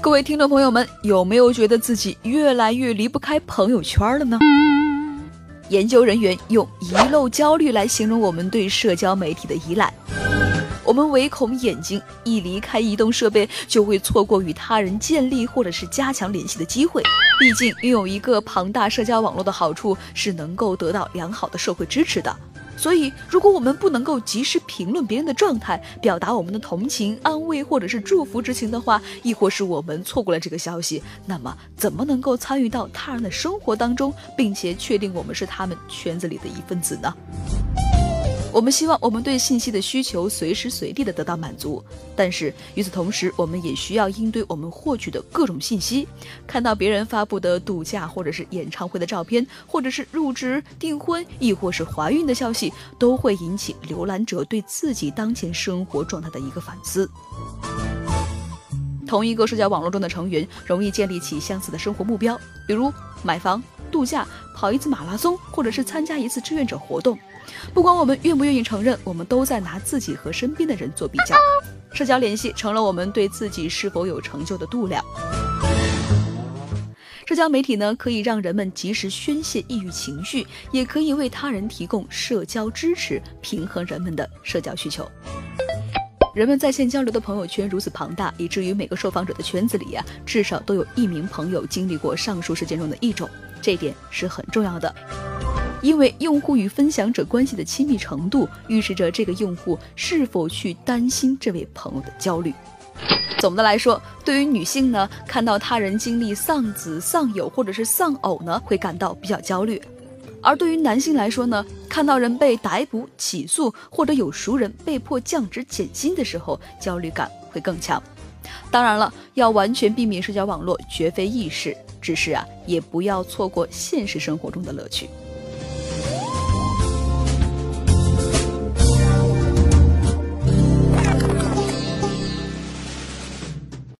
各位听众朋友们，有没有觉得自己越来越离不开朋友圈了呢？研究人员用“遗漏焦虑”来形容我们对社交媒体的依赖。我们唯恐眼睛一离开移动设备，就会错过与他人建立或者是加强联系的机会。毕竟，拥有一个庞大社交网络的好处是能够得到良好的社会支持的。所以，如果我们不能够及时评论别人的状态，表达我们的同情、安慰或者是祝福之情的话，亦或是我们错过了这个消息，那么怎么能够参与到他人的生活当中，并且确定我们是他们圈子里的一份子呢？我们希望我们对信息的需求随时随地的得到满足，但是与此同时，我们也需要应对我们获取的各种信息。看到别人发布的度假或者是演唱会的照片，或者是入职、订婚，亦或是怀孕的消息，都会引起浏览者对自己当前生活状态的一个反思。同一个社交网络中的成员容易建立起相似的生活目标，比如买房、度假、跑一次马拉松，或者是参加一次志愿者活动。不管我们愿不愿意承认，我们都在拿自己和身边的人做比较。社交联系成了我们对自己是否有成就的度量。社交媒体呢，可以让人们及时宣泄抑郁情绪，也可以为他人提供社交支持，平衡人们的社交需求。人们在线交流的朋友圈如此庞大，以至于每个受访者的圈子里呀，至少都有一名朋友经历过上述事件中的一种，这点是很重要的。因为用户与分享者关系的亲密程度，预示着这个用户是否去担心这位朋友的焦虑。总的来说，对于女性呢，看到他人经历丧子、丧友或者是丧偶呢，会感到比较焦虑；而对于男性来说呢，看到人被逮捕、起诉，或者有熟人被迫降职减薪的时候，焦虑感会更强。当然了，要完全避免社交网络绝非易事，只是啊，也不要错过现实生活中的乐趣。